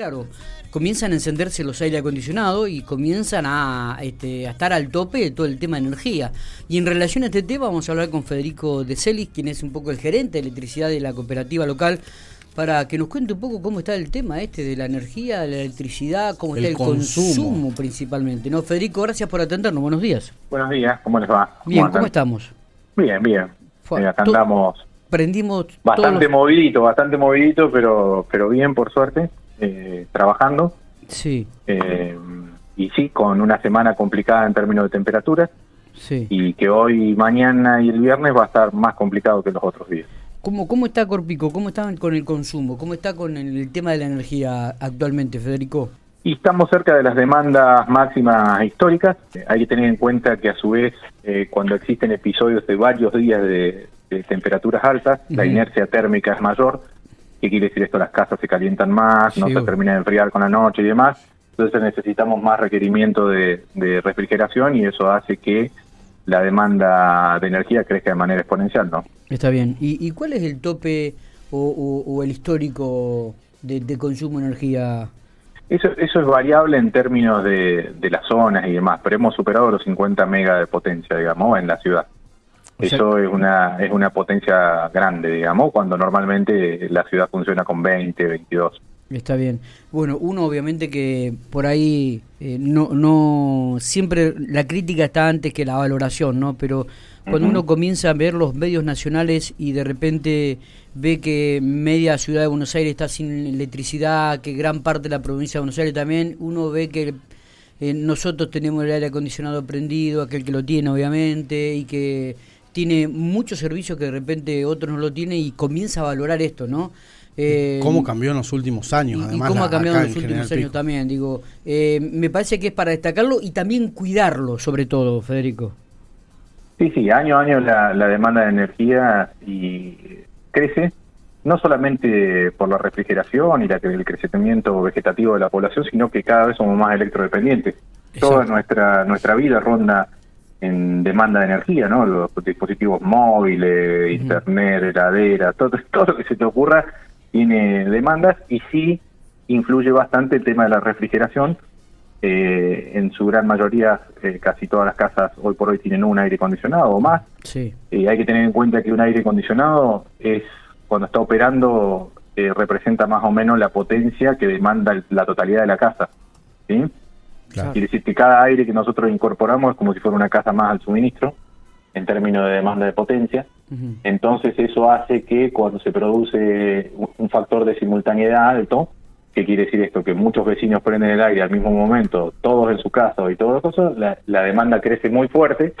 claro, comienzan a encenderse los aire acondicionados y comienzan a, este, a estar al tope de todo el tema de energía. Y en relación a este tema vamos a hablar con Federico De Celis, quien es un poco el gerente de electricidad de la cooperativa local, para que nos cuente un poco cómo está el tema este de la energía, de la electricidad, cómo está el consumo. principalmente. No, Federico, gracias por atendernos. Buenos días. Buenos días, ¿cómo les va? Bien, ¿cómo, estamos? Bien, bien. Eh, acá andamos prendimos bastante movidito, bastante movidito, pero pero bien por suerte, eh, trabajando. Sí. Eh, y sí, con una semana complicada en términos de temperaturas. Sí. Y que hoy, mañana y el viernes va a estar más complicado que los otros días. ¿Cómo, cómo está Corpico? ¿Cómo está con el consumo? ¿Cómo está con el, tema de la energía actualmente, Federico? Y estamos cerca de las demandas máximas históricas. Hay que tener en cuenta que a su vez, eh, cuando existen episodios de varios días de, temperaturas altas, la inercia térmica es mayor. ¿Qué quiere decir esto? Las casas se calientan más, no se termina de enfriar con la noche y demás. Entonces necesitamos más requerimiento de, refrigeración y eso hace que la demanda de energía crezca de manera exponencial, ¿no? Está bien. ¿Y, cuál es el tope o, el histórico de, consumo de energía? Eso, eso es variable en términos de, de las zonas y demás, pero hemos superado los 50 megas de potencia, digamos, en la ciudad. Eso es una es una potencia grande, digamos, cuando normalmente la ciudad funciona con 20, 22. Está bien. Bueno, uno obviamente que por ahí eh, no no siempre la crítica está antes que la valoración, ¿no? Pero cuando uno comienza a ver los medios nacionales y de repente ve que media ciudad de Buenos Aires está sin electricidad, que gran parte de la provincia de Buenos Aires también, uno ve que eh, nosotros tenemos el aire acondicionado prendido, aquel que lo tiene obviamente, y que tiene muchos servicios que de repente otros no lo tienen y comienza a valorar esto, ¿no? Eh, ¿Cómo cambió en los últimos años? Además, cómo ha cambiado en los últimos años también, digo. Eh, me parece que es para destacarlo y también cuidarlo, sobre todo, Federico. Sí, sí, año a año la, demanda de energía y crece, no solamente por la refrigeración y la, el crecimiento vegetativo de la población, sino que cada vez somos más electrodependientes. Toda nuestra, nuestra vida ronda en demanda de energía, ¿no? Los dispositivos móviles, internet, heladera, todo, todo lo que se te ocurra tiene demandas y sí influye bastante el tema de la refrigeración. Eh, en su gran mayoría, eh, casi todas las casas hoy por hoy tienen un aire acondicionado o más. Sí. Eh, hay que tener en cuenta que un aire acondicionado es, cuando está operando, representa más o menos la potencia que demanda la totalidad de la casa. ¿sí? Quiere decir que cada aire que nosotros incorporamos es como si fuera una casa más al suministro en términos de demanda de potencia. Entonces eso hace que cuando se produce un factor de simultaneidad alto, ¿qué quiere decir esto? Que muchos vecinos prenden el aire al mismo momento, todos en su casa y todo eso, la, la demanda crece muy fuerte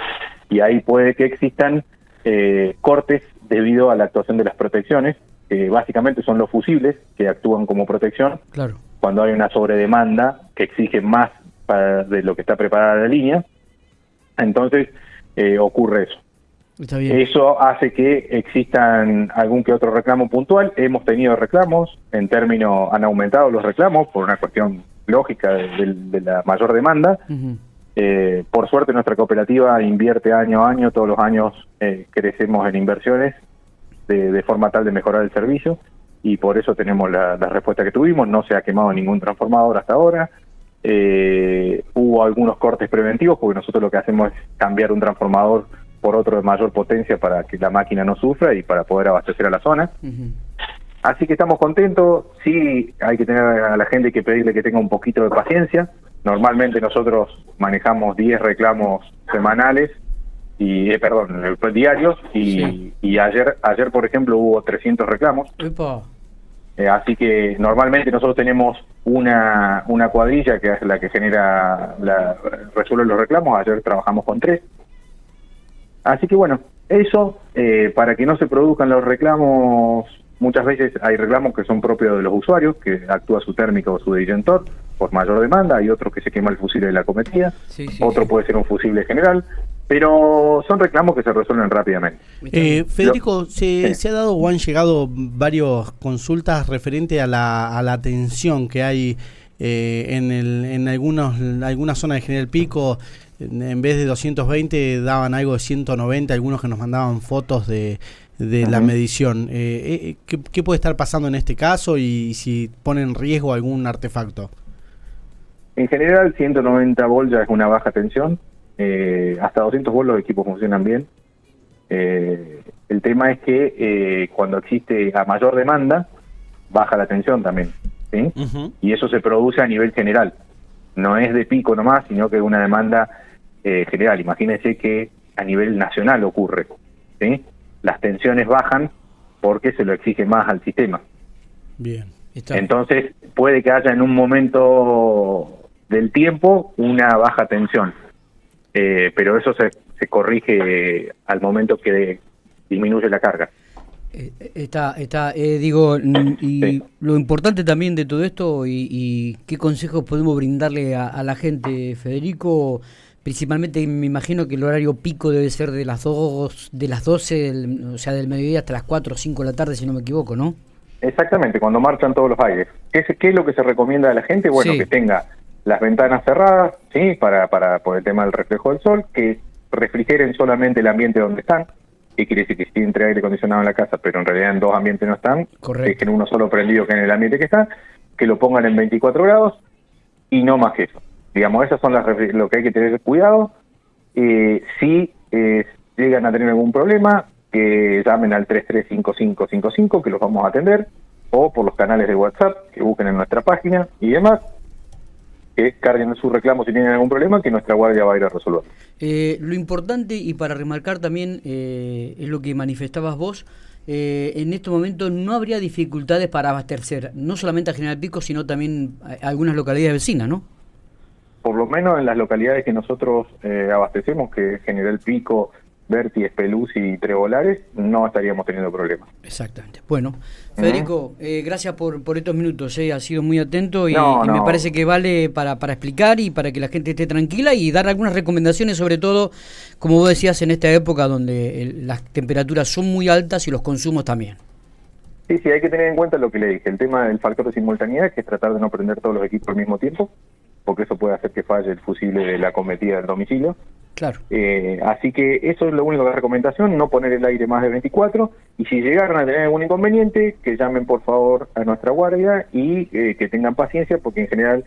y ahí puede que existan eh, cortes debido a la actuación de las protecciones, que básicamente son los fusibles que actúan como protección. Claro. Cuando hay una sobredemanda que exige más de lo que está preparada la línea. Entonces eh, ocurre eso. Eso hace que existan algún que otro reclamo puntual. Hemos tenido reclamos, en términos, han aumentado los reclamos por una cuestión lógica de, la mayor demanda. Eh, por suerte nuestra cooperativa invierte año a año, todos los años eh, crecemos en inversiones de, forma tal de mejorar el servicio y por eso tenemos la respuesta que tuvimos. No se ha quemado ningún transformador hasta ahora. Eh, hubo algunos cortes preventivos porque nosotros lo que hacemos es cambiar un transformador por otro de mayor potencia para que la máquina no sufra y para poder abastecer a la zona. Así que estamos contentos, sí hay que tener a la gente que pedirle que tenga un poquito de paciencia. Normalmente nosotros manejamos 10 reclamos semanales y eh, perdón, diarios y, y, ayer ayer por ejemplo hubo 300 reclamos. Eh, así que normalmente nosotros tenemos una, una cuadrilla que es la que genera, la, resuelve los reclamos, ayer trabajamos con tres. Así que bueno, eso, eh, para que no se produzcan los reclamos, muchas veces hay reclamos que son propios de los usuarios, que actúa su térmico o su disyuntor por mayor demanda, hay otros que se quema el fusible de la cometida, otro puede ser un fusible general, pero son reclamos que se resuelven rápidamente. Eh, Federico, se, ha dado o han llegado varias consultas referente a la, a la atención que hay eh, en, el, en algunos, algunas zonas de General Pico. En vez de 220 daban algo de 190, algunos que nos mandaban fotos de, de la medición. Eh, ¿qué, ¿qué, puede estar pasando en este caso y si pone en riesgo algún artefacto? En general, 190 volts ya es una baja tensión. Hasta 200 volts los equipos funcionan bien. el tema es que cuando existe a mayor demanda, baja la tensión también. ¿sí? Y eso se produce a nivel general. No es de pico nomás, sino que es una demanda eh, general. Imagínense que a nivel nacional ocurre. ¿sí? Las tensiones bajan porque se lo exige más al sistema. Bien. Entonces puede que haya en un momento del tiempo una baja tensión, eh, pero eso se, se corrige al momento que disminuye la carga. Eh, está, está, eh, digo, y lo importante también de todo esto y, qué consejos podemos brindarle a, la gente, Federico, principalmente me imagino que el horario pico debe ser de las dos, de las 12, o sea, del mediodía hasta las 4 o 5 de la tarde, si no me equivoco, ¿no? Exactamente, cuando marchan todos los aires. ¿Qué es, qué es lo que se recomienda a la gente? Bueno, que tenga las ventanas cerradas, ¿sí? Para, para, por el tema del reflejo del sol, que refrigeren solamente el ambiente donde están, ¿Qué quiere decir que si entre aire acondicionado en la casa, pero en realidad en dos ambientes no están, Correcto. en uno solo prendido que en el ambiente que está, que lo pongan en 24 grados y no más que eso. Digamos, esas son las lo que hay que tener cuidado. Eh, si eh, llegan a tener algún problema, que llamen al 335555, que los vamos a atender, o por los canales de WhatsApp, que busquen en nuestra página y demás que carguen su reclamo si tienen algún problema, que nuestra guardia va a ir a resolver. Eh, lo importante, y para remarcar también, eh, es lo que manifestabas vos, eh, en este momento no habría dificultades para abastecer, no solamente a General Pico, sino también a algunas localidades vecinas, ¿no? Por lo menos en las localidades que nosotros abastecemos, que es General Pico, Berti, Espeluz y Trebolares, no estaríamos teniendo problemas. Exactamente. Bueno, Federico, eh, gracias por, por estos minutos, eh, ha sido muy atento y, me parece que vale para, para explicar y para que la gente esté tranquila y dar algunas recomendaciones, sobre todo, como vos decías, en esta época donde las temperaturas son muy altas y los consumos también. Sí, sí, hay que tener en cuenta lo que le dije, el tema del factor de simultaneidad, que es tratar de no prender todos los equipos al mismo tiempo, porque eso puede hacer que falle el fusible de la cometida del domicilio. Claro. Eh, así que eso es lo único que es recomendación, no poner el aire más de 24 y si llegaron a tener algún inconveniente, que llamen por favor a nuestra guardia y eh, que tengan paciencia porque en general,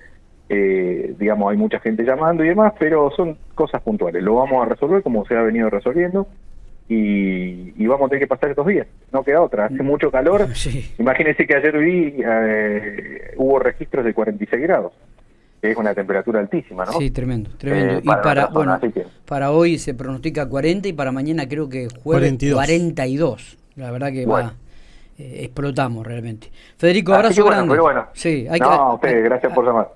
eh, digamos, hay mucha gente llamando y demás, pero son cosas puntuales. Lo vamos a resolver como se ha venido resolviendo y, y vamos a tener que pasar estos días. No queda otra. Hace mucho calor. Imagínense que ayer vi, hubo registros de 46 grados es una temperatura altísima, ¿no? Sí, tremendo, tremendo. Eh, y para, bueno, para hoy se pronostica 40 y para mañana creo que jueves 42. La verdad que va, eh, explotamos realmente. Federico, abrazo grande. Bueno, Sí, hay no, que, ustedes, gracias por llamar.